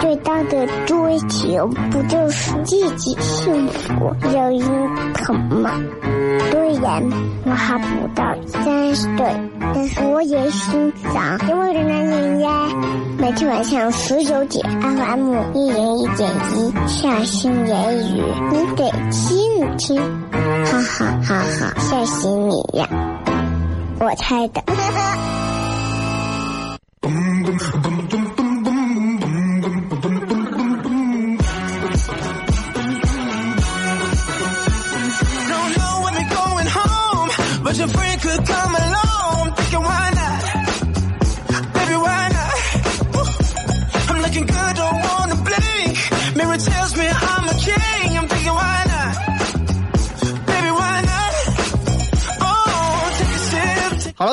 最大的追求，不就是自己幸福、有人疼吗？虽然我还不到三十岁，但是我也心脏因为的男人呀。每天晚上十九点，FM 一人一点一，下心言语，你得听听，哈哈哈哈，吓死你呀！我猜的。Don't know when they're going home, but your friend could come along.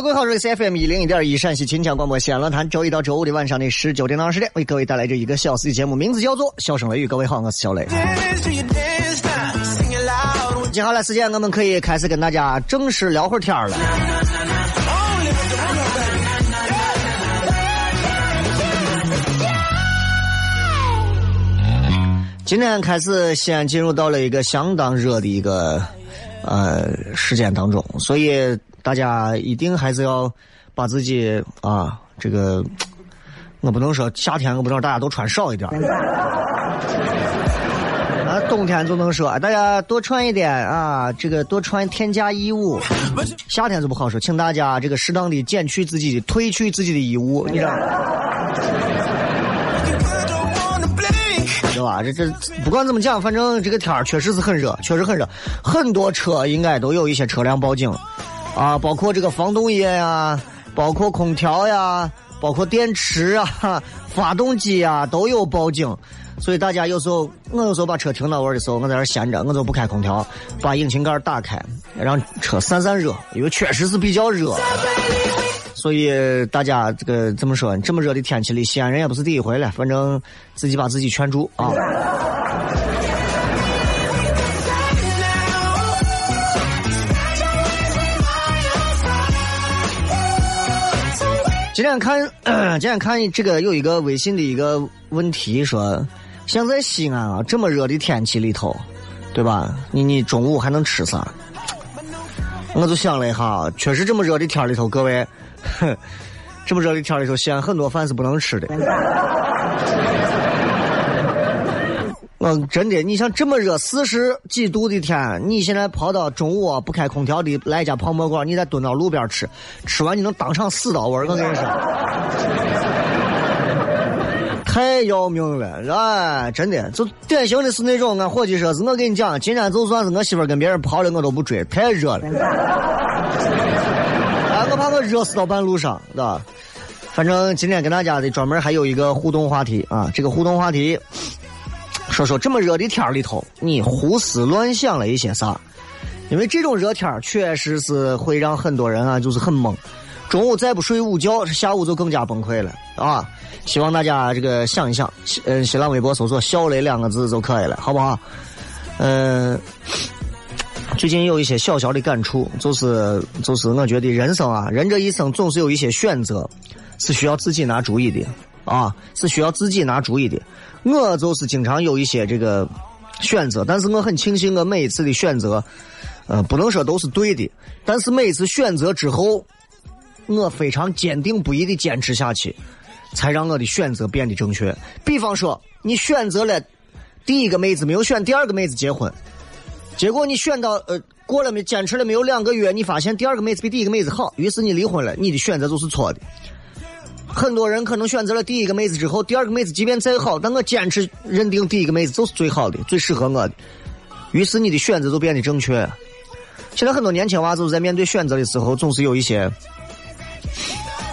好，各位好，这里是 FM 一零一点一陕西秦腔广播西安论坛，周一到周五的晚上的十九点到二十点，为各位带来这一个小时的节目，名字叫做《笑声雷雨》。各位好，我是小雷。接下来时间，我们可以开始跟大家正式聊会儿天了。今天开始，西安进入到了一个相当热的一个呃时间当中，所以大家一定还是要把自己啊这个，我不能说夏天，我不能说大家都穿少一点儿 啊，冬天就能说大家多穿一点啊，这个多穿添加衣物。夏天就不好说，请大家这个适当的减去自己的、褪去自己的衣物，你知道吧？这这不管怎么讲，反正这个天儿确实是很热，确实很热。很多车应该都有一些车辆报警，啊，包括这个防冻液呀，包括空调呀，包括电池啊、发动机呀都有报警。所以大家有时候，我有时候把车停到位的时候，我在那闲着，我就不开空调，把引擎盖打开，让车散散热，因为确实是比较热。所以大家这个怎么说？这么热的天气里，西安人也不是第一回了，反正自己把自己劝住啊。今天看，今天看这个有一个微信的一个问题说，像在西安啊这么热的天气里头，对吧？你你中午还能吃啥？我就想了一下，确实这么热的天里头，各位，这么热的天里头，西安很多饭是不能吃的。嗯，真的，你像这么热，四十几度的天，你现在跑到中午不开空调的来一家泡馍馆，你再蹲到路边吃，吃完你能当场死到味儿，我跟你说，太要命了，哎，真的，就典型的是那种，俺伙计说是，我跟你讲，今天就算是我媳妇跟别人跑了，我都不追，太热了，哎，我怕我热死到半路上，对吧？反正今天跟大家的专门还有一个互动话题啊，这个互动话题。说说这么热的天里头，你胡思乱想了一些啥？因为这种热天确实是会让很多人啊，就是很懵。中午再不睡午觉，下午就更加崩溃了啊！希望大家这个想一想，嗯，新浪微博搜索“小雷”两个字就可以了，好不好？嗯、最近有一些小小的感触，就是就是我觉得人生啊，人这一生总是有一些选择，是需要自己拿主意的啊，是需要自己拿主意的。我就是经常有一些这个选择，但是我很庆幸我每一次的选择，呃，不能说都是对的，但是每一次选择之后，我非常坚定不移的坚持下去，才让我的选择变得正确。比方说，你选择了第一个妹子，没有选第二个妹子结婚，结果你选到呃过了没坚持了没有两个月，你发现第二个妹子比第一个妹子好，于是你离婚了，你的选择就是错的。很多人可能选择了第一个妹子之后，第二个妹子即便再好，但我坚持认定第一个妹子就是最好的、最适合我的。于是你的选择就变得正确。现在很多年轻娃就是在面对选择的时候，总是有一些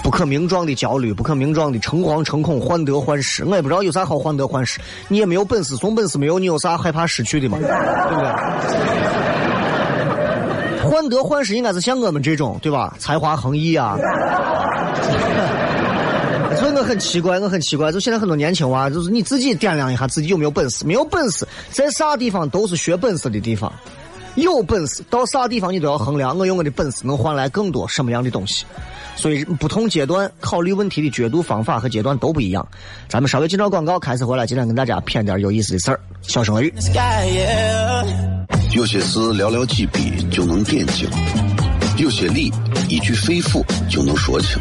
不可名状的焦虑、不可名状的诚惶诚恐、患得患失。我也不知道有啥好患得患失，你也没有本事，总本事没有，你有啥害怕失去的嘛？对不对？患得患失应该是像我们这种，对吧？才华横溢啊！所以我很奇怪，我很奇怪，就现在很多年轻娃，就是你自己掂量一下自己有没有本事，没有本事，在啥地方都是学本事的地方。有本事到啥地方你都要衡量，我用我的本事能换来更多什么样的东西。所以不同阶段考虑问题的角度、方法和阶段都不一样。咱们稍微进到广告，开始回来，今天跟大家谝点有意思的事儿。小声语。有些事寥寥几笔就能点睛，有些理一句肺腑就能说清，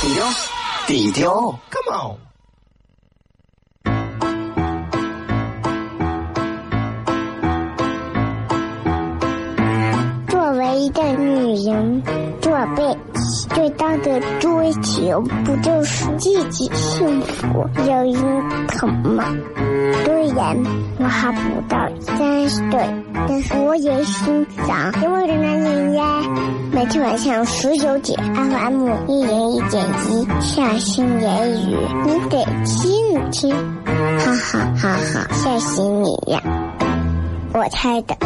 低调，低调，Come on。作为一个女人，做辈子最大的追求，不就是自己幸福、有人疼吗？虽然我还不到三十岁，但是我也心脏因为的男人呀。每天晚上十九点，FM 一零一点一，下心言语，你得听听，哈哈哈哈，吓死你呀！我猜的。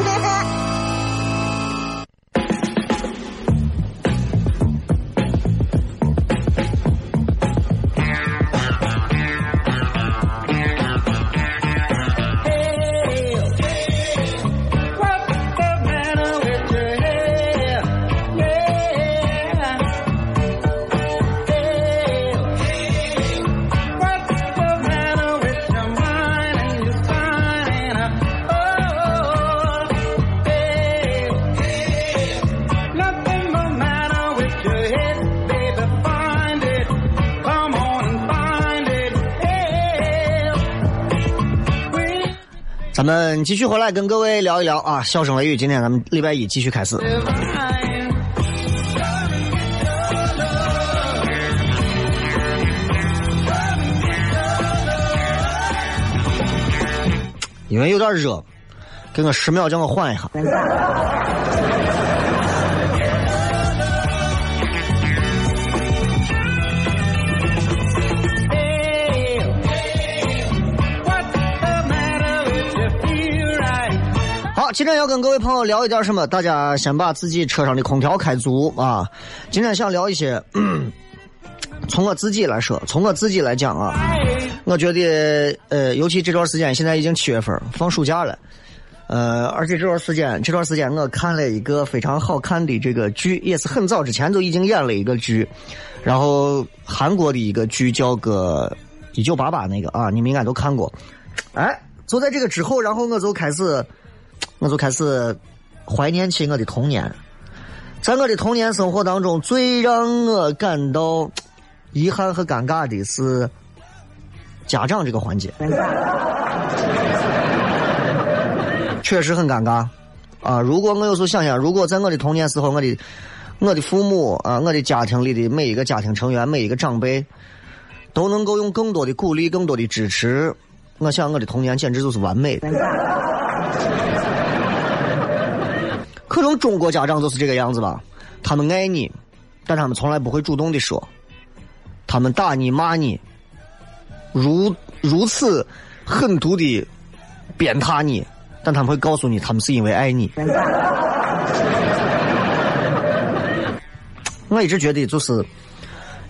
我们继续回来跟各位聊一聊啊，笑声雷雨，今天咱们礼拜一继续开始。因为有点热，给我十秒，叫我缓一下。今天要跟各位朋友聊一点什么？大家先把自己车上的空调开足啊！今天想聊一些，从我自己来说，从我自己来讲啊，我觉得呃，尤其这段时间，现在已经七月份，放暑假了，呃，而且这段时间，这段时间我看了一个非常好看的这个剧，也是很早之前就已经演了一个剧，然后韩国的一个剧叫个《一九八八》那个啊，你们应该都看过。哎，就在这个之后，然后我就开始。我就开始怀念起我的童年，在我的童年生活当中，最让我感到遗憾和尴尬的是家长这个环节，确实很尴尬啊！如果我有时候想想，如果在我的童年时候，我的我的父母啊，我的家庭里的每一个家庭成员，每一个长辈，都能够用更多的鼓励、更多的支持，我想我的童年简直就是完美的。可能中国家长就是这个样子吧，他们爱你，但他们从来不会主动的说，他们打你骂你，如如此狠毒的鞭挞你，但他们会告诉你，他们是因为爱你。我一直觉得就是，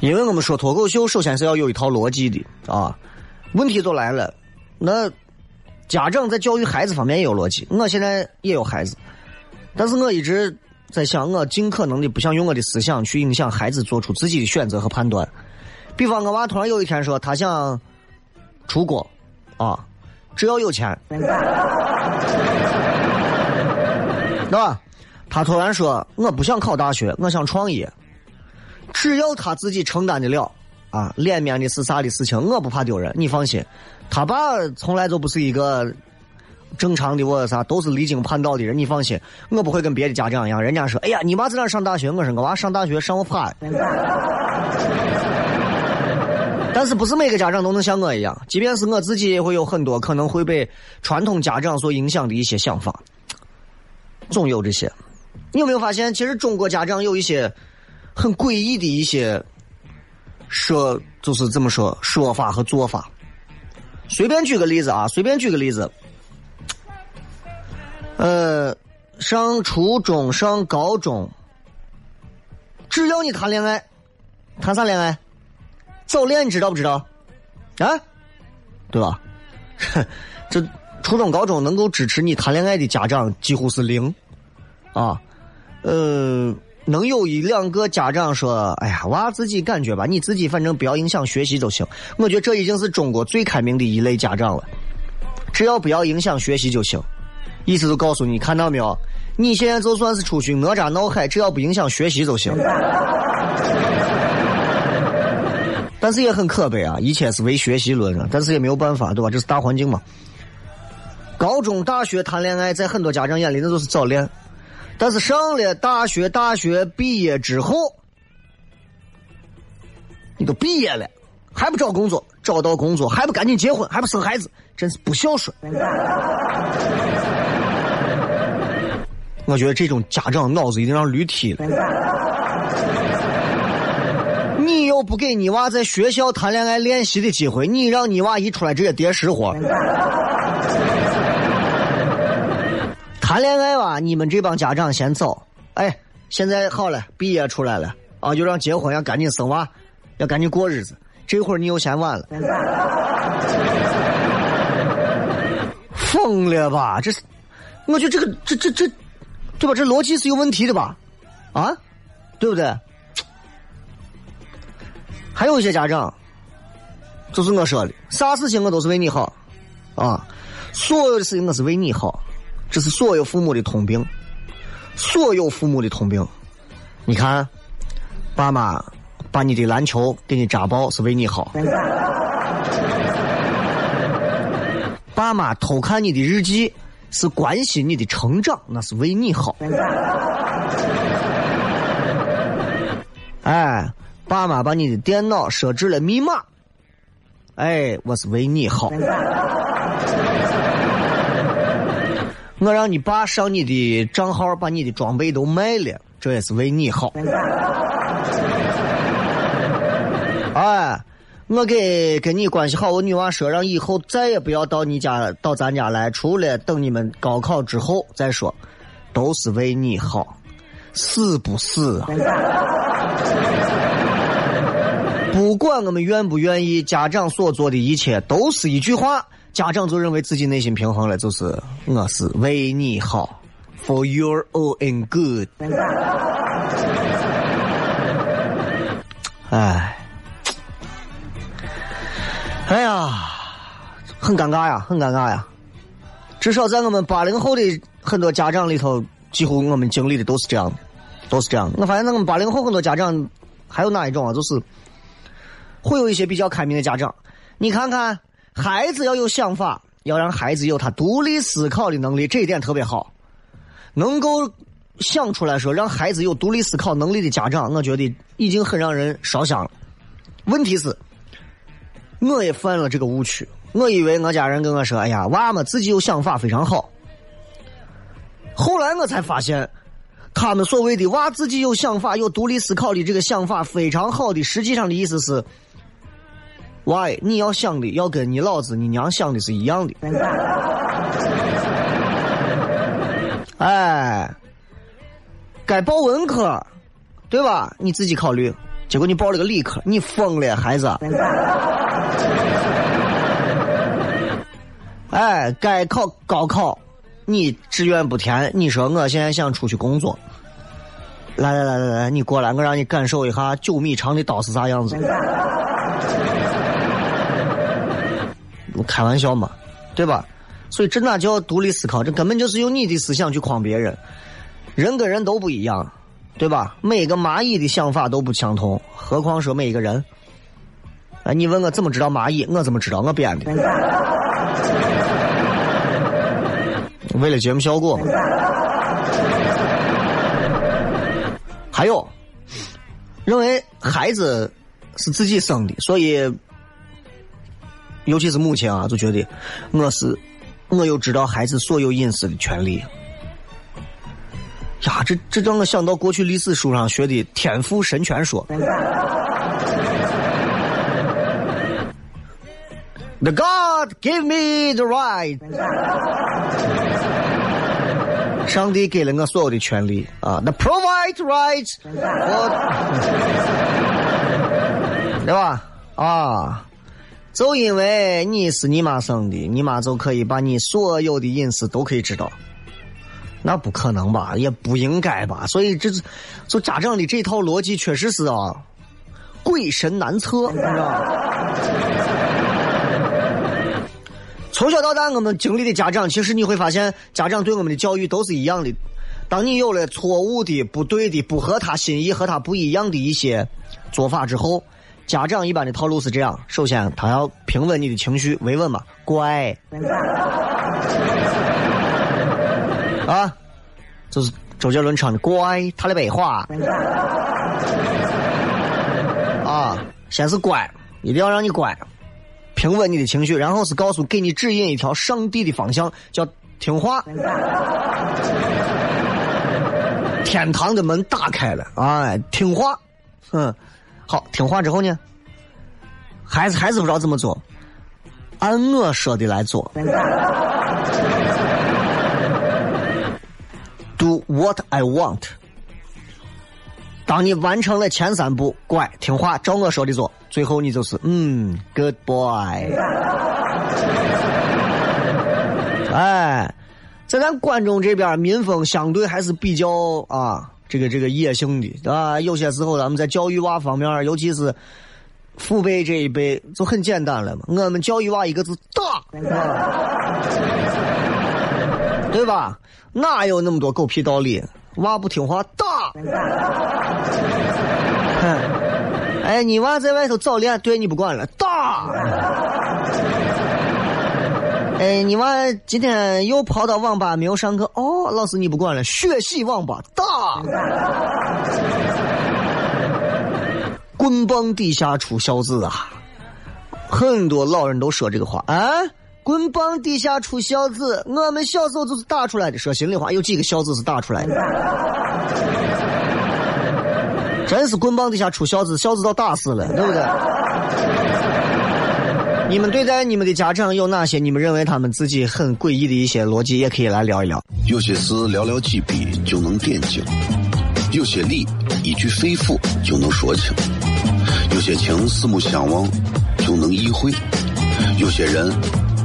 因为我们说脱口秀，首先是要有一套逻辑的啊。问题就来了，那家长在教育孩子方面也有逻辑。我现在也有孩子。但是我一直在想，我尽可能的不想用我的思想去影响孩子做出自己的选择和判断。比方，我娃突然有一天说他想出国，啊，只要有钱，那？他突然说我不想考大学，我想创业，只要他自己承担得了，啊，脸面的是啥的事情，我不怕丢人，你放心。他爸从来就不是一个正常的我啥，都是离经叛道的人，你放心，我不会跟别的家长一样，人家说，哎呀，你娃在哪上大学？我说我娃上大学上我怕。但是不是每个家长都能像我一样？即便是我自己，也会有很多可能会被传统家长所影响的一些想法，总有这些。你有没有发现，其实中国家长有一些很诡异的一些说，就是这么说说法和做法。随便举个例子啊，随便举个例子，呃，上初中、上高中，只要你谈恋爱，谈啥恋爱？早恋你知道不知道？啊，对吧？哼 这初中、高中能够支持你谈恋爱的家长几乎是零，啊，呃，能有一两个家长说：“哎呀，娃自己感觉吧，你自己反正不要影响学习就行。”我觉得这已经是中国最开明的一类家长了，只要不要影响学习就行。意思就告诉你，看到没有？你现在就算是出去哪吒闹海，只要不影响学习就行。但是也很可悲啊，一切是为学习论啊，但是也没有办法，对吧？这是大环境嘛。高中、大学谈恋爱，在很多家长眼里那都是早恋。但是上了大学，大学毕业之后，你都毕业了，还不找工作？找到工作还不赶紧结婚？还不生孩子？真是不孝顺。我觉得这种家长脑子一定让驴踢了。你又不给你娃在学校谈恋爱练习的机会，你让你娃一出来直接叠实活。谈恋爱吧，你们这帮家长先走。哎，现在好了，毕业出来了啊，就让结婚要赶紧生娃，要赶紧过日子。这会儿你又嫌晚了，疯了吧？这是，我觉得这个这这这，对吧？这逻辑是有问题的吧？啊，对不对？还有一些家长，就是我说的，啥事情我都是为你好，啊，所有的事情我是为你好，这是所有父母的通病，所有父母的通病。你看，爸妈把你的篮球给你扎爆是为你好，爸妈偷看你的日记是关心你的成长，那是为你好。哎。爸妈把你的电脑设置了密码，哎，我是为你好。我让你爸上你的账号，把你的装备都卖了，这也是为你好。哎，我给跟你关系好，我女娃说，让以后再也不要到你家到咱家来，除了等你们高考之后再说，都是为你好，是不是啊？不管我们愿不愿意，家长所做的一切都是一句话：家长就认为自己内心平衡了，就是我是为你好，for your own good。哎，哎呀，很尴尬呀，很尴尬呀。至少在我们八零后的很多家长里头，几乎我们经历的都是这样的，都是这样的。我发现我们八零后很多家长还有哪一种啊？就是。会有一些比较开明的家长，你看看，孩子要有想法，要让孩子有他独立思考的能力，这一点特别好。能够想出来说让孩子有独立思考能力的家长，我觉得已经很让人烧香了。问题是，我也犯了这个误区，我以为我家人跟我说：“哎呀，娃们自己有想法非常好。”后来我才发现。他们所谓的娃自己有想法、有独立思考的这个想法非常好的，实际上的意思是，娃，你要想的要跟你老子、你娘想的是一样的。哎，该报文科，对吧？你自己考虑。结果你报了个理科，你疯了，孩子。哎，该考高考。你志愿不填，你说我现在想出去工作。来来来来来，你过来，我让你感受一下九米长的刀是啥样子。开玩笑嘛，对吧？所以这哪叫独立思考？这根本就是用你的思想去框别人。人跟人都不一样，对吧？每个蚂蚁的想法都不相同，何况说每一个人。哎，你问我怎么知道蚂蚁？我怎么知道？我编的。为了节目效果。还有，认为孩子是自己生的，所以，尤其是母亲啊，就觉得我是，我有知道孩子所有隐私的权利。呀，这这让我想到过去历史书上学的天赋神权说。The God give me the right。上帝给了我所有的权利啊，The provide rights，对吧？啊，就因为你是你妈生的，你妈就可以把你所有的隐私都可以知道。那不可能吧？也不应该吧？所以这，就家长的这套逻辑确实是啊，鬼神难测，你知道 从小到大，我们经历的家长，其实你会发现，家长对我们的教育都是一样的。当你有了错误的、不对的、不合他心意、和他不一样的一些做法之后，家长一般的套路是这样：首先，他要平稳你的情绪，维稳嘛，乖。啊，就是周杰伦唱的《乖》，他的白话。啊，先是乖，一定要让你乖，平稳你的情绪，然后是告诉给你指引一条上帝的方向，叫听话。天堂的门打开了，哎，听话，嗯，好，听话之后呢，孩子还是不知道怎么做，按我说的来做。What I want。当你完成了前三步，乖，听话，照我说的做，最后你就是嗯，good boy。哎，在咱关中这边，民风相对还是比较啊，这个这个野性的啊。有些时候，咱们在教育娃方面，尤其是父辈这一辈，就很简单了嘛。我们教育娃一个字打，对吧？哪有那么多狗屁道理？娃不听话打！哎，你娃在外头早恋，对你不管了，打！哎，你娃今天又跑到网吧没有上课，哦，老师你不管了，学习网吧，打！棍棒底下出孝子啊！很多老人都说这个话啊。棍棒底下出孝子，我们小时候就是打出来的。说心里话，有几个孝子是打出来的？真是棍棒底下出孝子，孝子都打死了，对不对？你们对待你们的家长有哪些你们认为他们自己很诡异的一些逻辑，也可以来聊一聊。有些事寥寥几笔就能点睛，有些理一句肺腑就能说清，有些情四目相望就能意会，有些人。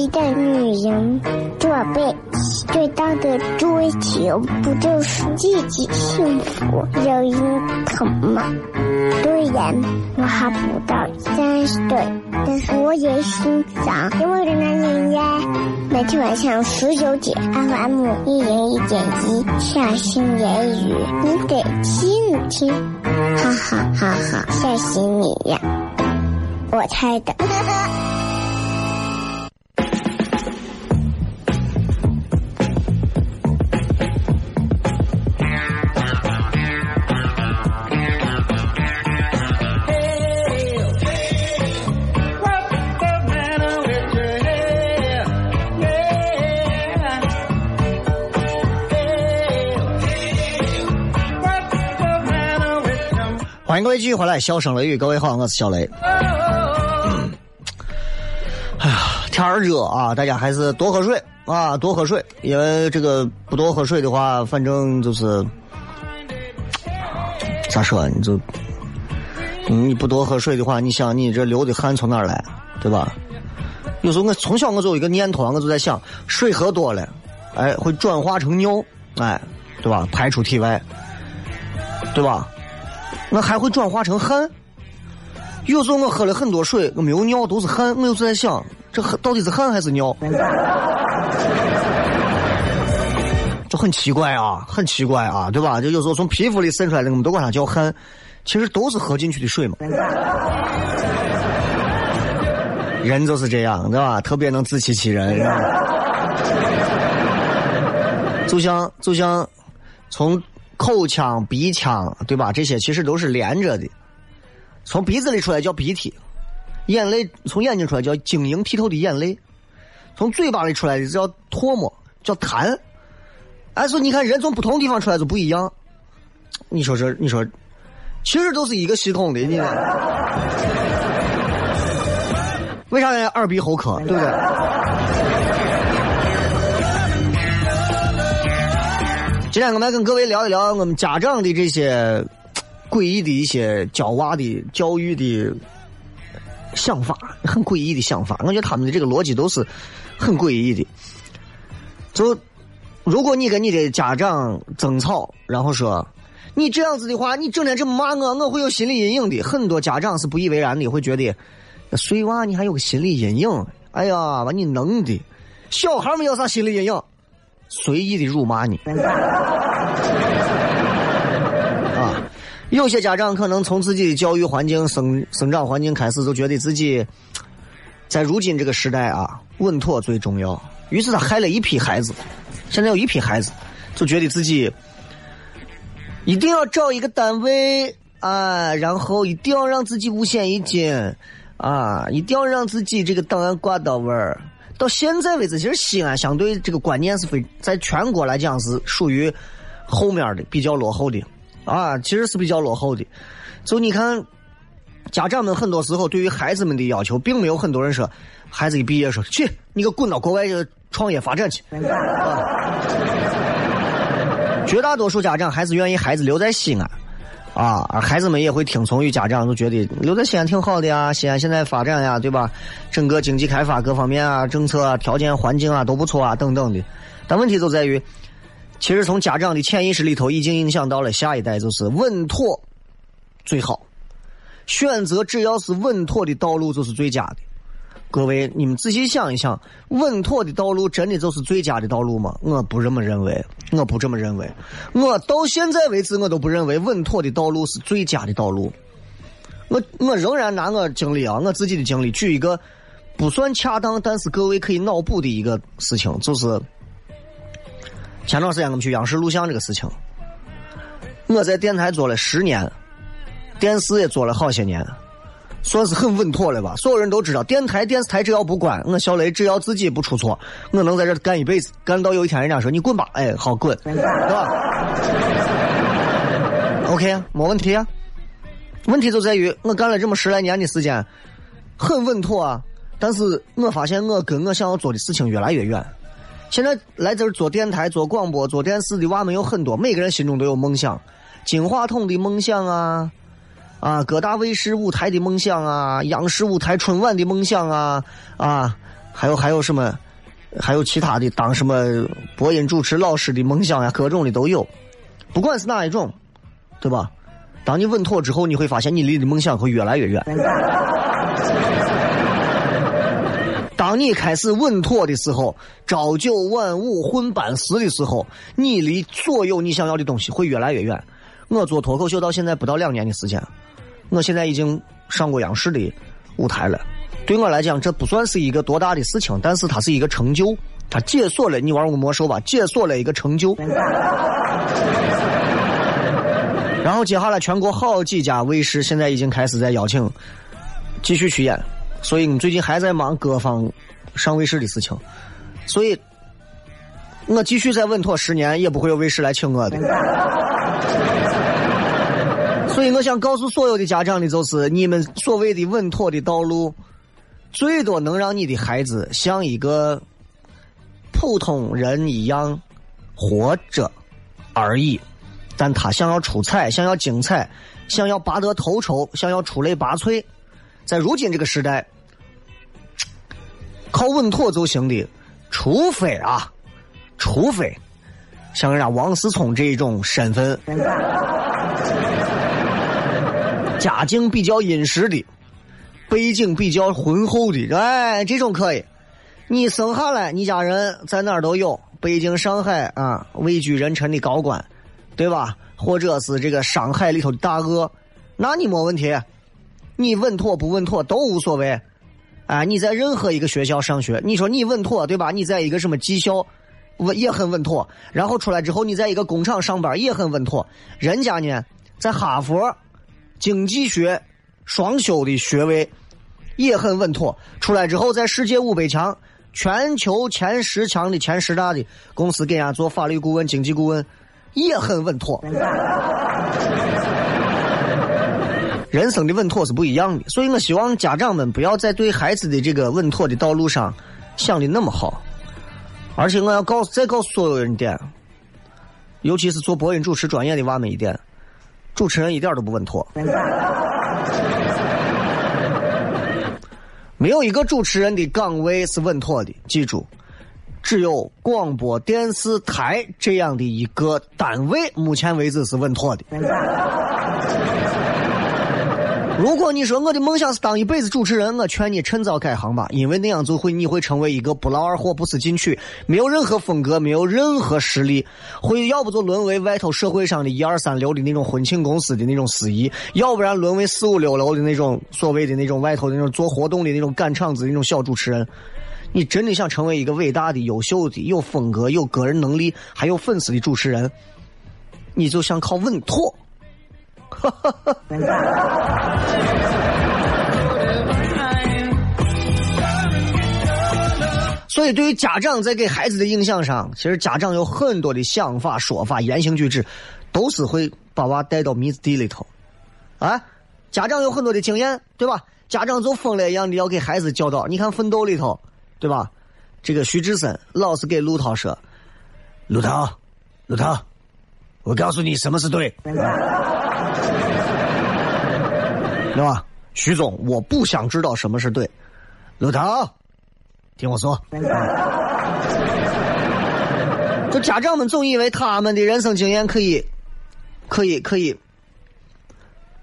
一个女人做辈最大的追求，不就是自己幸福、有人疼吗？虽然我还不到三十岁，但是我也心脏因为的男人呀。每天晚上十九点，FM 一零一点一，下心言语，你得听听，哈哈哈哈，吓死你呀！我猜的。欢迎各位继续回来，笑声雷雨，各位好，我是小雷。哎呀，天热啊，大家还是多喝水啊，多喝水，因为这个不多喝水的话，反正就是咋说，你就你不多喝水的话，你想你这流的汗从哪儿来，对吧？有时候我从小我就有一个念头，我就在想，水喝多了，哎，会转化成尿，哎，对吧？排出体外，对吧？我还会转化成汗。有时候我喝了很多水，我没有尿，都是汗。我有时在想，这到底是汗还是尿？就很奇怪啊，很奇怪啊，对吧？就有时候从皮肤里渗出来的，我们都管它叫汗，其实都是喝进去的水嘛。人就是这样，对吧？特别能自欺欺人，就像就像从口腔、鼻腔，对吧？这些其实都是连着的。从鼻子里出来叫鼻涕，眼泪从眼睛出来叫晶莹剔透的眼泪，从嘴巴里出来的叫唾沫，叫痰。哎，所以你看人从不同地方出来就不一样。你说这，你说，其实都是一个系统的，你。为啥呢？耳鼻喉科，对不对？今天我们来跟各位聊一聊我们家长的这些诡异的一些教娃的教育的想法，很诡异的想法。我觉得他们的这个逻辑都是很诡异的。就如果你跟你的家长争吵，然后说你这样子的话，你整天这么骂我，我会有心理阴影的。很多家长是不以为然的，会觉得。碎娃，你还有个心理阴影？哎呀，把你弄的！小孩们有啥心理阴影？随意的辱骂你。啊，有些家长可能从自己的教育环境、生生长环境开始，就觉得自己在如今这个时代啊，稳妥最重要。于是他害了一批孩子。现在有一批孩子就觉得自己一定要找一个单位啊，然后一定要让自己五险一金。啊，一定要让自己这个档案挂到位儿。到现在为止，其实西安相对这个观念是非在全国来讲是属于后面的，比较落后的。啊，其实是比较落后的。就你看，家长们很多时候对于孩子们的要求，并没有很多人说，孩子一毕业说去，你给我滚到国外去创业发展去。啊，绝大多数家长还是愿意孩子留在西安。啊，孩子们也会听从于家长，都觉得留在西安挺好的呀。西安现在发展呀，对吧？整个经济开发各方面啊，政策啊，条件环境啊都不错啊，等等的。但问题就在于，其实从家长的潜意识里头，已经影响到了下一代，就是稳妥最好，选择只要是稳妥的道路就是最佳的。各位，你们仔细想一想，稳妥的道路真的就是最佳的道路吗？我不这么认为，我不这么认为。我到现在为止，我都不认为稳妥的道路是最佳的道路。我我仍然拿我经历啊，我自己的经历举一个不算恰当，但是各位可以脑补的一个事情，就是前段时间我们去央视录像这个事情。我在电台做了十年，电视也做了好些年。算是很稳妥了吧？所有人都知道，电台、电视台只要不关，我小雷只要自己不出错，我能在这干一辈子，干到有一天人家说你滚吧，哎，好滚，对吧？OK，没问题啊。问题就在于我干了这么十来年的时间，很稳妥啊。但是我发现我跟我想要做的事情越来越远。现在来这儿做电台、做广播、做电视的娃们有很多，每个人心中都有梦想，金话筒的梦想啊。啊，各大卫视舞台的梦想啊，央视舞台春晚的梦想啊，啊，还有还有什么，还有其他的当什么播音主持老师的梦想呀，各种的都有。不管是哪一种，对吧？当你稳妥之后，你会发现你离的梦想会越来越远。当你开始稳妥的时候，朝九晚五混班时的时候，你离所有你想要的东西会越来越远。我做脱口秀到现在不到两年的时间。我现在已经上过央视的舞台了，对我来讲，这不算是一个多大的事情，但是它是一个成就，它解锁了你玩过魔兽吧？解锁了一个成就。然后接下来全国好几家卫视现在已经开始在邀请继续去演，所以你最近还在忙各方上卫视的事情，所以我继续再稳妥十年，也不会有卫视来请我的。所以我想告诉所有的家长的就是，你们所谓的稳妥的道路，最多能让你的孩子像一个普通人一样活着而已。但他想要出彩，想要精彩，想要拔得头筹，想要出类拔萃，在如今这个时代，靠稳妥就行的，除非啊，除非像人家王思聪这种身份，家境比较殷实的，背景比较浑厚的，哎，这种可以。你生下来，你家人在哪儿都有，北京、上海啊，位居人臣的高官，对吧？或者是这个上海里头的大鳄，那你没问题，你稳妥不稳妥都无所谓。哎，你在任何一个学校上学，你说你稳妥对吧？你在一个什么技校，稳也很稳妥。然后出来之后，你在一个工厂上班也很稳妥。人家呢，在哈佛经济学双修的学位也很稳妥。出来之后，在世界五百强、全球前十强的前十大的公司给人家做法律顾问、经济顾问也很稳妥。人生的稳妥是不一样的，所以我希望家长们不要再对孩子的这个稳妥的道路上想的那么好，而且我要告再告诉所有人一点，尤其是做播音主持专业的娃们一点，主持人一点都不稳妥，没有一个主持人的岗位是稳妥的，记住。只有广播电视台这样的一个单位，目前为止是稳妥的。如果你说我的梦想是当一辈子主持人，我劝你趁早改行吧，因为那样就会你会成为一个不劳而获、不思进取、没有任何风格、没有任何实力，会要不就沦为外头社会上的一二三流的那种婚庆公司的那种司仪，要不然沦为四五六楼的那种所谓的那种外头的那种做活动的那种赶场子那种小主持人。你真的想成为一个伟大的、优秀的、有风格、有个人能力还有粉丝的主持人，你就想靠稳妥。所以，对于家长在给孩子的影响上，其实家长有很多的想法、说法、言行举止，都是会把娃带到迷子地里头。啊，家长有很多的经验，对吧？家长就疯了一样的要给孩子教导。你看《奋斗》里头，对吧？这个徐志森老是给陆涛说：“陆涛，陆涛，我告诉你什么是对，对吧？徐总，我不想知道什么是对。陆涛，听我说。就家长们总以为他们的人生经验可以，可以，可以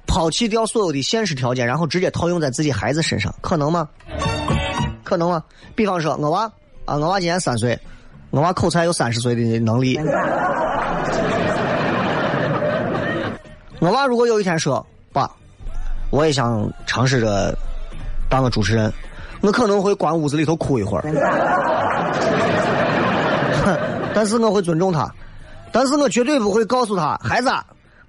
抛弃掉所有的现实条件，然后直接套用在自己孩子身上，可能吗？可能吗？比方说，我娃。啊，我娃今年三岁，我娃口才有三十岁的能力。我娃如果有一天说：“，我也想尝试着当个主持人”，我可能会关屋子里头哭一会儿。但是我会尊重他，但是我绝对不会告诉他，孩子，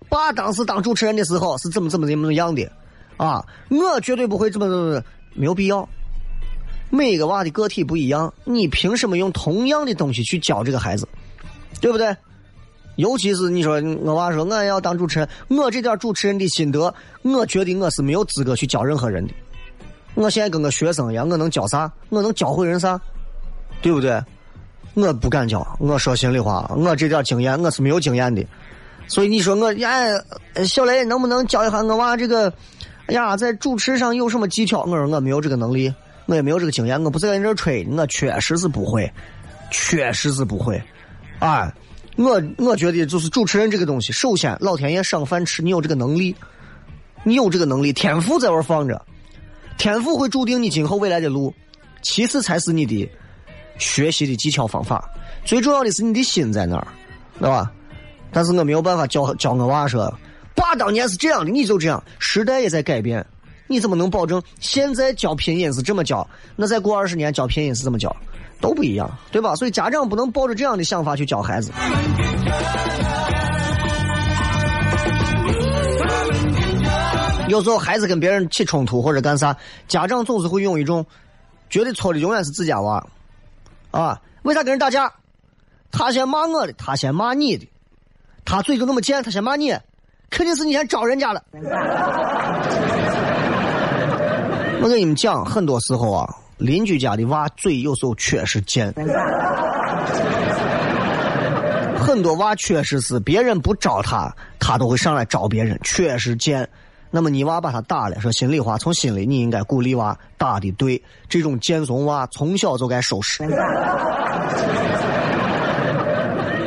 爸当时当主持人的时候是怎么怎么怎么样的，啊，我绝对不会这么怎么，没有必要。每个娃的个体不一样，你凭什么用同样的东西去教这个孩子，对不对？尤其是你说我娃说我要当主持人，我这点主持人的心得，我觉得我是没有资格去教任何人的。我现在跟个学生一样，我能教啥？我能教会人啥？对不对？我不敢教。我说心里话，我这点经验我是没有经验的。所以你说我哎，小雷能不能教一下我娃这个？哎呀，在主持上有什么技巧？我说我没有这个能力。我也没有这个经验，我不在你这吹，我确实是不会，确实是不会，啊，我我觉得就是主持人这个东西，首先老天爷赏饭吃，你有这个能力，你有这个能力，天赋在这放着，天赋会注定你今后未来的路，其次才是你的学习的技巧方法，最重要的是你的心在那儿，对吧？但是我没有办法教教我娃说，爸当年是这样的，你就这样，时代也在改变。你怎么能保证现在教拼音是这么教？那再过二十年教拼音是怎么教？都不一样，对吧？所以家长不能抱着这样的想法去教孩子。有时候孩子跟别人起冲突或者干啥，家长总是会用一种觉得错的永远是自家娃啊！为啥跟人打架？他先骂我的，他先骂你的，他嘴就那么贱，他先骂你，肯定是你先招人家了。我跟你们讲，很多时候啊，邻居家的娃嘴有时候确实贱。很多娃确实是别人不招他，他都会上来招别人，确实贱。那么你娃把他打了，说心里话，从心里你应该鼓励娃打的对，这种贱怂娃从小就该收拾。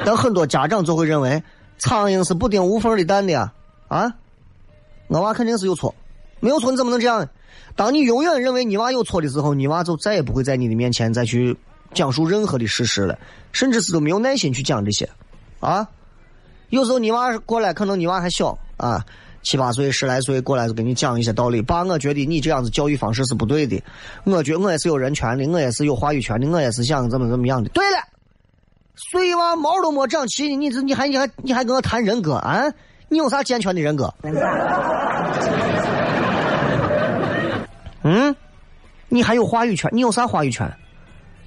但很多家长就会认为，苍蝇是不叮无缝的蛋的呀，啊，我娃肯定是有错，没有错你怎么能这样？当你永远认为你娃有错的时候，你娃就再也不会在你的面前再去讲述任何的事实了，甚至是都没有耐心去讲这些。啊，有时候你娃过来，可能你娃还小啊，七八岁、十来岁过来就给你讲一些道理。爸，我觉得你这样子教育方式是不对的。我觉得我也是有人权的，我也是有话语权的，我也是想怎么怎么样的。对了，碎娃毛都没长齐，你这你还你还你还跟我谈人格啊？你有啥健全的人格？嗯，你还有话语权？你有啥话语权？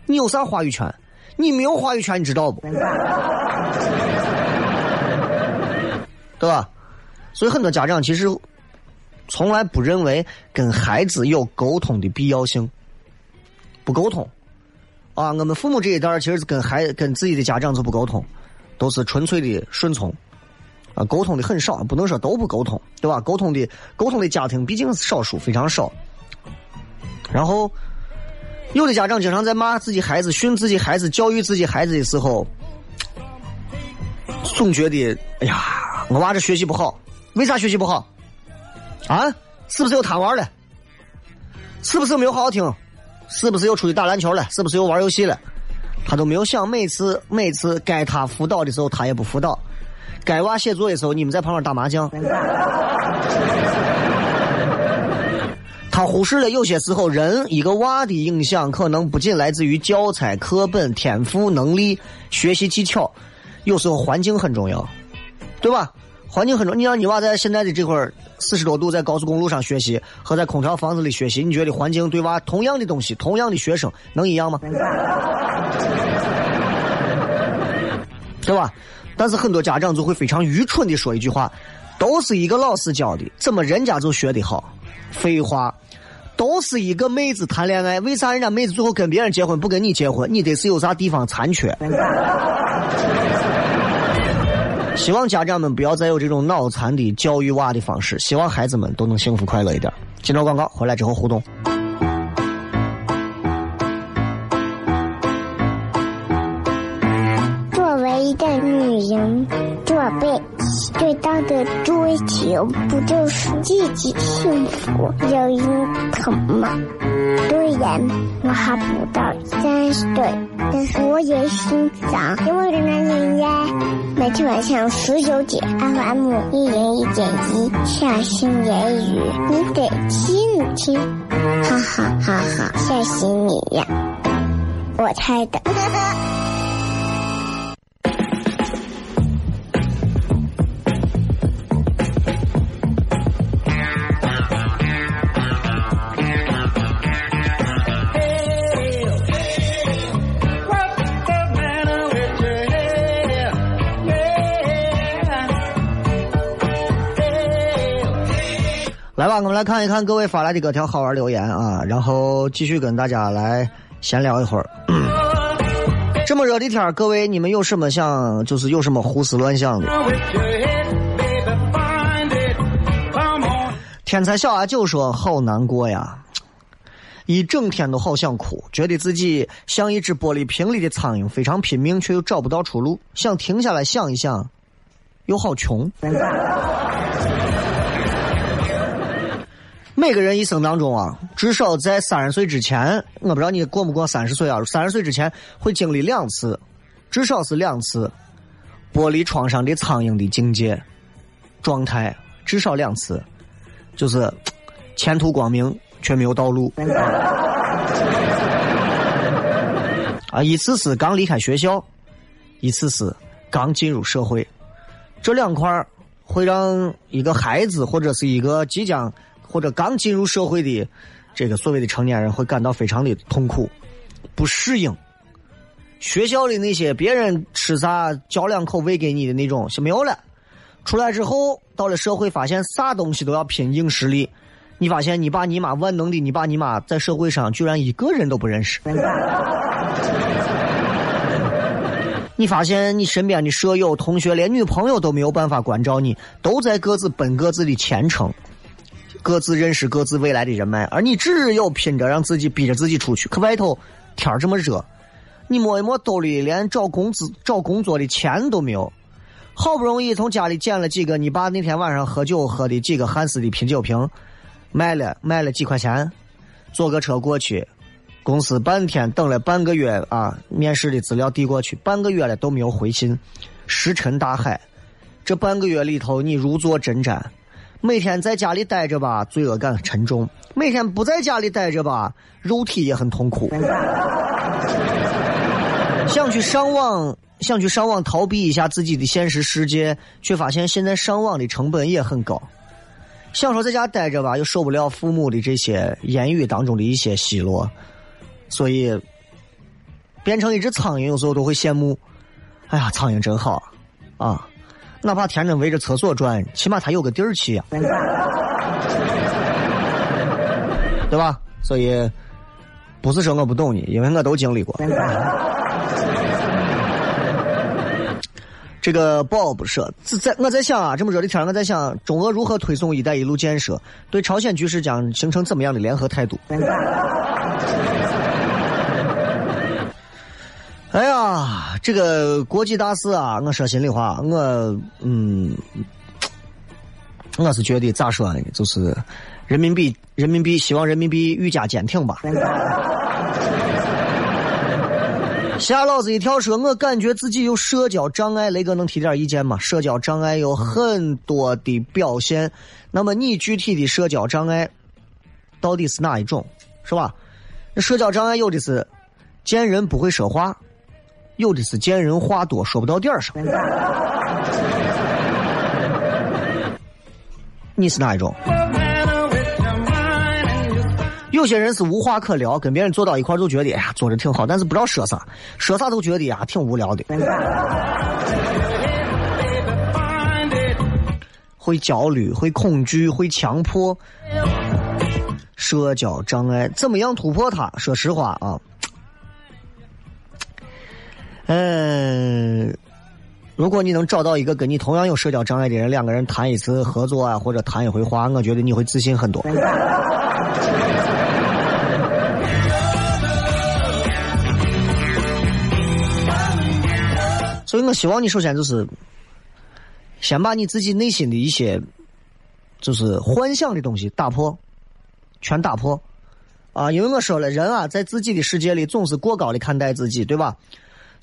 你有啥话语权？你没有话语权，你知道不？对吧？所以很多家长其实从来不认为跟孩子有沟通的必要性，不沟通啊。我们父母这一代其实是跟孩跟自己的家长就不沟通，都是纯粹的顺从啊，沟通的很少，不能说都不沟通，对吧？沟通的沟通的家庭毕竟是少数，非常少。然后。有的家长经常在骂自己孩子、训自己孩子、教育自己孩子的时候，总觉得哎呀，我娃这学习不好，为啥学习不好？啊，是不是又贪玩了？是不是没有好好听？是不是又出去打篮球了？是不是又玩游戏了？他都没有想，每次每次该他辅导的时候，他也不辅导；该娃写作业的时候，你们在旁边打麻将。他忽视了有些时候，人一个娃的影响可能不仅来自于教材、课本、天赋、能力、学习技巧，有时候环境很重要，对吧？环境很重要。你让你娃在现在的这会儿四十多度在高速公路上学习，和在空调房子里学习，你觉得环境对娃同样的东西、同样的学生能一样吗？对吧？但是很多家长就会非常愚蠢的说一句话：都是一个老师教的，怎么人家就学得好？废话。都是一个妹子谈恋爱，为啥人家妹子最后跟别人结婚不跟你结婚？你得是有啥地方残缺。希望家长们不要再有这种脑残的教育娃的方式，希望孩子们都能幸福快乐一点。接着广告回来之后互动。作为一个女人，做背。最大的追求不就是自己幸福、有人疼吗？虽然我还不到三十岁，但是我也心脏因为的男人呀。每天晚上十九点，FM 一零一点一，下心言语，你得听听，哈哈哈哈，吓死你呀！我猜的。来吧，我们来看一看各位发来的各条好玩留言啊，然后继续跟大家来闲聊一会儿。这么热的天各位你们有什么想，就是有什么胡思乱想的？天才小阿九说：“好难过呀，一整天都好想哭，觉得自己像一只玻璃瓶里的苍蝇，非常拼命，却又找不到出路。想停下来想一想，又好穷。”每个人一生当中啊，至少在三十岁之前，我不知道你过不过三十岁啊。三十岁之前会经历两次，至少是两次玻璃窗上的苍蝇的境界状态，至少两次，就是前途光明却没有道路。啊，一次是刚离开学校，一次是刚进入社会，这两块会让一个孩子或者是一个即将。或者刚进入社会的这个所谓的成年人会感到非常的痛苦、不适应。学校的那些别人吃啥嚼两口喂给你的那种是没有了，出来之后，到了社会，发现啥东西都要拼硬实力。你发现你爸你妈万能的，你爸你妈在社会上居然一个人都不认识。你发现你身边的舍友、同学连女朋友都没有办法关照你，都在各自奔各自的前程，各自认识各自未来的人脉，而你只有拼着让自己逼着自己出去。可外头天儿这么热，你摸一摸兜里，连找工资、找工作的钱都没有。好不容易从家里捡了几个你爸那天晚上喝酒喝的几个汉斯的啤酒瓶，卖了卖了几块钱，坐个车过去，公司半天等了半个月啊，面试的资料递过去，半个月了都没有回信，石沉大海。这半个月里头你如坐针毡，每天在家里待着吧，罪恶感沉重；每天不在家里待着吧，肉体也很痛苦。想去上网。想去上网逃避一下自己的现实世界，却发现现在上网的成本也很高。想说在家待着吧，又受不了父母的这些言语当中的一些奚落，所以变成一只苍蝇，有时候都会羡慕。哎呀，苍蝇真好啊！哪怕天天围着厕所转，起码他有个地儿去呀，对吧？所以不是说我不懂你，因为我都经历过。这个宝不说，在我在想啊，这么热的天我在想中俄如何推送“一带一路”建设，对朝鲜局势将形成怎么样的联合态度？哎呀，这个国际大事啊，我说心里话，我嗯，我是觉得咋说呢，就是人民币，人民币，希望人民币愈加坚挺吧。吓老子一跳！说，我感觉自己有社交障碍，雷哥能提点意见吗？社交障碍有很多的表现，那么你具体的社交障碍到底是哪一种，是吧？那社交障碍有的是见人不会说话，有的是见人话多说不到点儿上。你是哪一种？有些人是无话可聊，跟别人坐到一块儿就觉得哎呀，坐着挺好，但是不知道说啥，说啥都觉得呀挺无聊的。会焦虑，会恐惧，会强迫，社交障碍，怎么样突破它？说实话啊，嗯，如果你能找到一个跟你同样有社交障碍的人，两个人谈一次合作啊，或者谈一回话，我觉得你会自信很多。所以我希望你首先就是，先把你自己内心的一些，就是幻想的东西打破，全打破，啊！因为我说了，人啊，在自己的世界里总是过高的看待自己，对吧？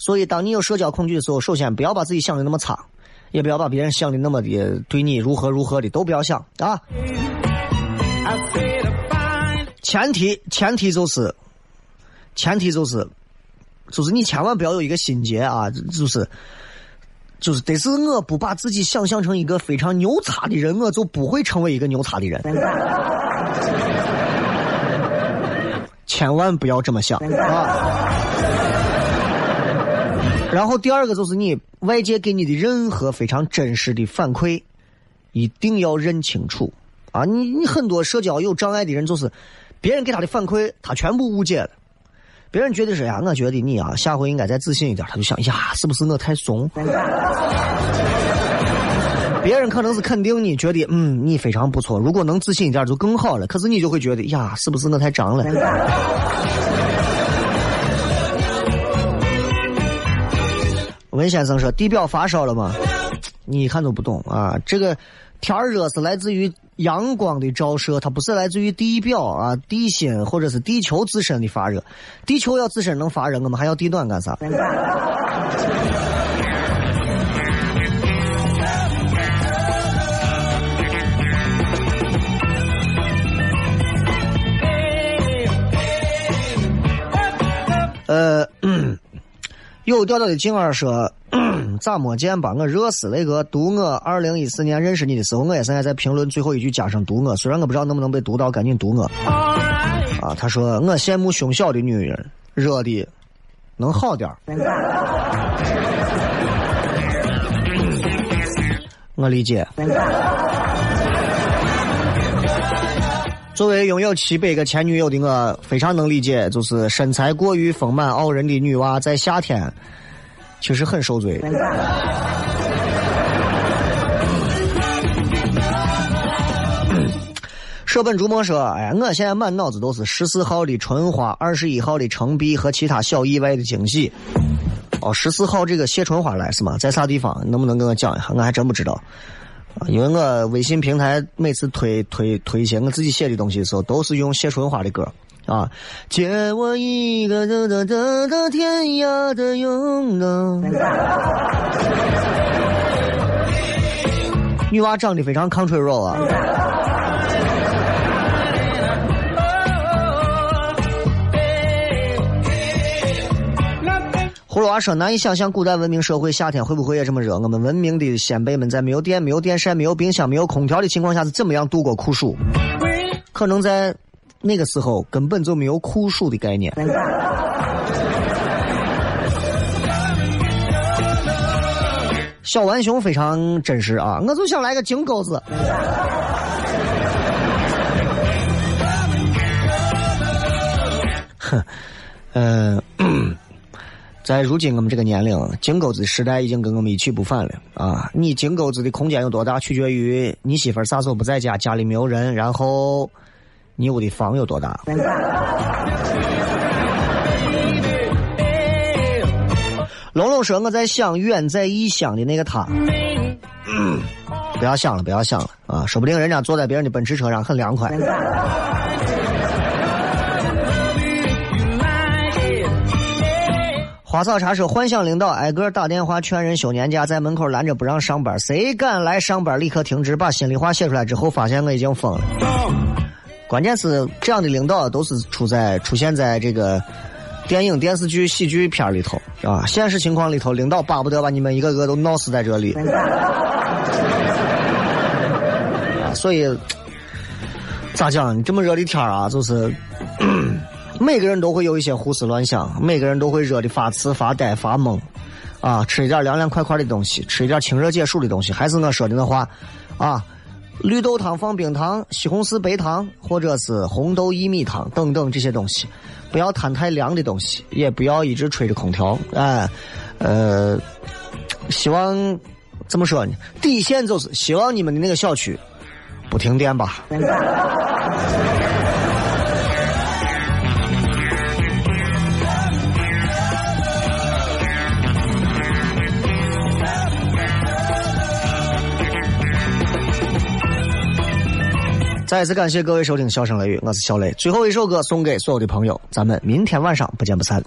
所以，当你有社交恐惧的时候，首先不要把自己想的那么差，也不要把别人想的那么的对你如何如何的，都不要想啊。前提，前提就是，前提就是。就是你千万不要有一个心结啊！就是，就是得是我不把自己想象成一个非常牛叉的人，我就不会成为一个牛叉的人。千万不要这么想啊！然后第二个就是你外界给你的任何非常真实的反馈，一定要认清楚啊！你你很多社交有障碍的人，就是别人给他的反馈，他全部误解了。别人觉得是呀，我觉得你啊，下回应该再自信一点。他就想呀，是不是我太怂？别人可能是肯定你，觉得嗯，你非常不错。如果能自信一点就更好了。可是你就会觉得呀，是不是我太张了？文先生说：“地表发烧了吗？你一看都不懂啊，这个。”天热是来自于阳光的照射，它不是来自于地表啊、地心或者是地球自身的发热。地球要自身能发热，我们还要地暖干啥？呃，有调调的静儿说。咋没见吧？我热死那个读我二零一四年认识你的时候，我也是在在评论最后一句加上读我，虽然我不知道能不能被读到，赶紧读我。啊，他说我羡慕胸小的女人，热的能好点我理解。作为拥有七百个前女友的我，非常能理解，就是身材过于丰满傲人的女娃在夏天其实很受罪。舍本逐末说：“哎呀，我现在满脑子都是十四号的春花，二十一号的橙碧和其他小意外的惊喜。”哦，十四号这个谢春花来是吗？在啥地方？能不能跟我讲一下？我还真不知道。啊，因为我微信平台每次推推推一些我自己写的东西的时候，都是用谢春花的歌。啊，借我一个的的的的天涯的拥抱。女娃长得非常 control 啊。葫芦娃说：“难以想象古代文明社会夏天会不会也这么热？我们文明的先辈们在没有电、没有电扇、没有冰箱、没有空调的情况下是怎么样度过酷暑？可能在那个时候根本就没有酷暑的概念。”小浣熊非常真实啊！我就想来个金钩子。哼，嗯。在如今我们这个年龄，金钩子时代已经跟我们一去不返了啊！你金钩子的空间有多大，取决于你媳妇儿啥时候不在家，家里没有人，然后你屋的房有多大。龙龙说：“我在想远在异乡的那个他。”不要想了，不要想了啊！说不定人家坐在别人的奔驰车上很凉快。花草茶说：“幻想领导挨个打电话劝人休年假，在门口拦着不让上班，谁敢来上班立刻停职。把心里话写出来之后，发现我已经疯了。关键是这样的领导都是出在出现在这个电影、电视剧、喜剧片里头啊。现实情况里头，领导巴不得把你们一个个都闹死在这里。所以咋讲？这么热的天啊，就是。”每个人都会有一些胡思乱想，每个人都会热的发痴、发呆、发懵，啊，吃一点凉凉快快的东西，吃一点清热解暑的东西。还是我说的那话，啊，绿豆汤放冰糖，西红柿白糖，或者是红豆薏米汤等等这些东西，不要贪太凉的东西，也不要一直吹着空调，哎，呃，希望怎么说呢？底线就是希望你们的那个小区不停电吧。再次感谢各位收听《笑声雷雨》，我是小雷。最后一首歌送给所有的朋友，咱们明天晚上不见不散。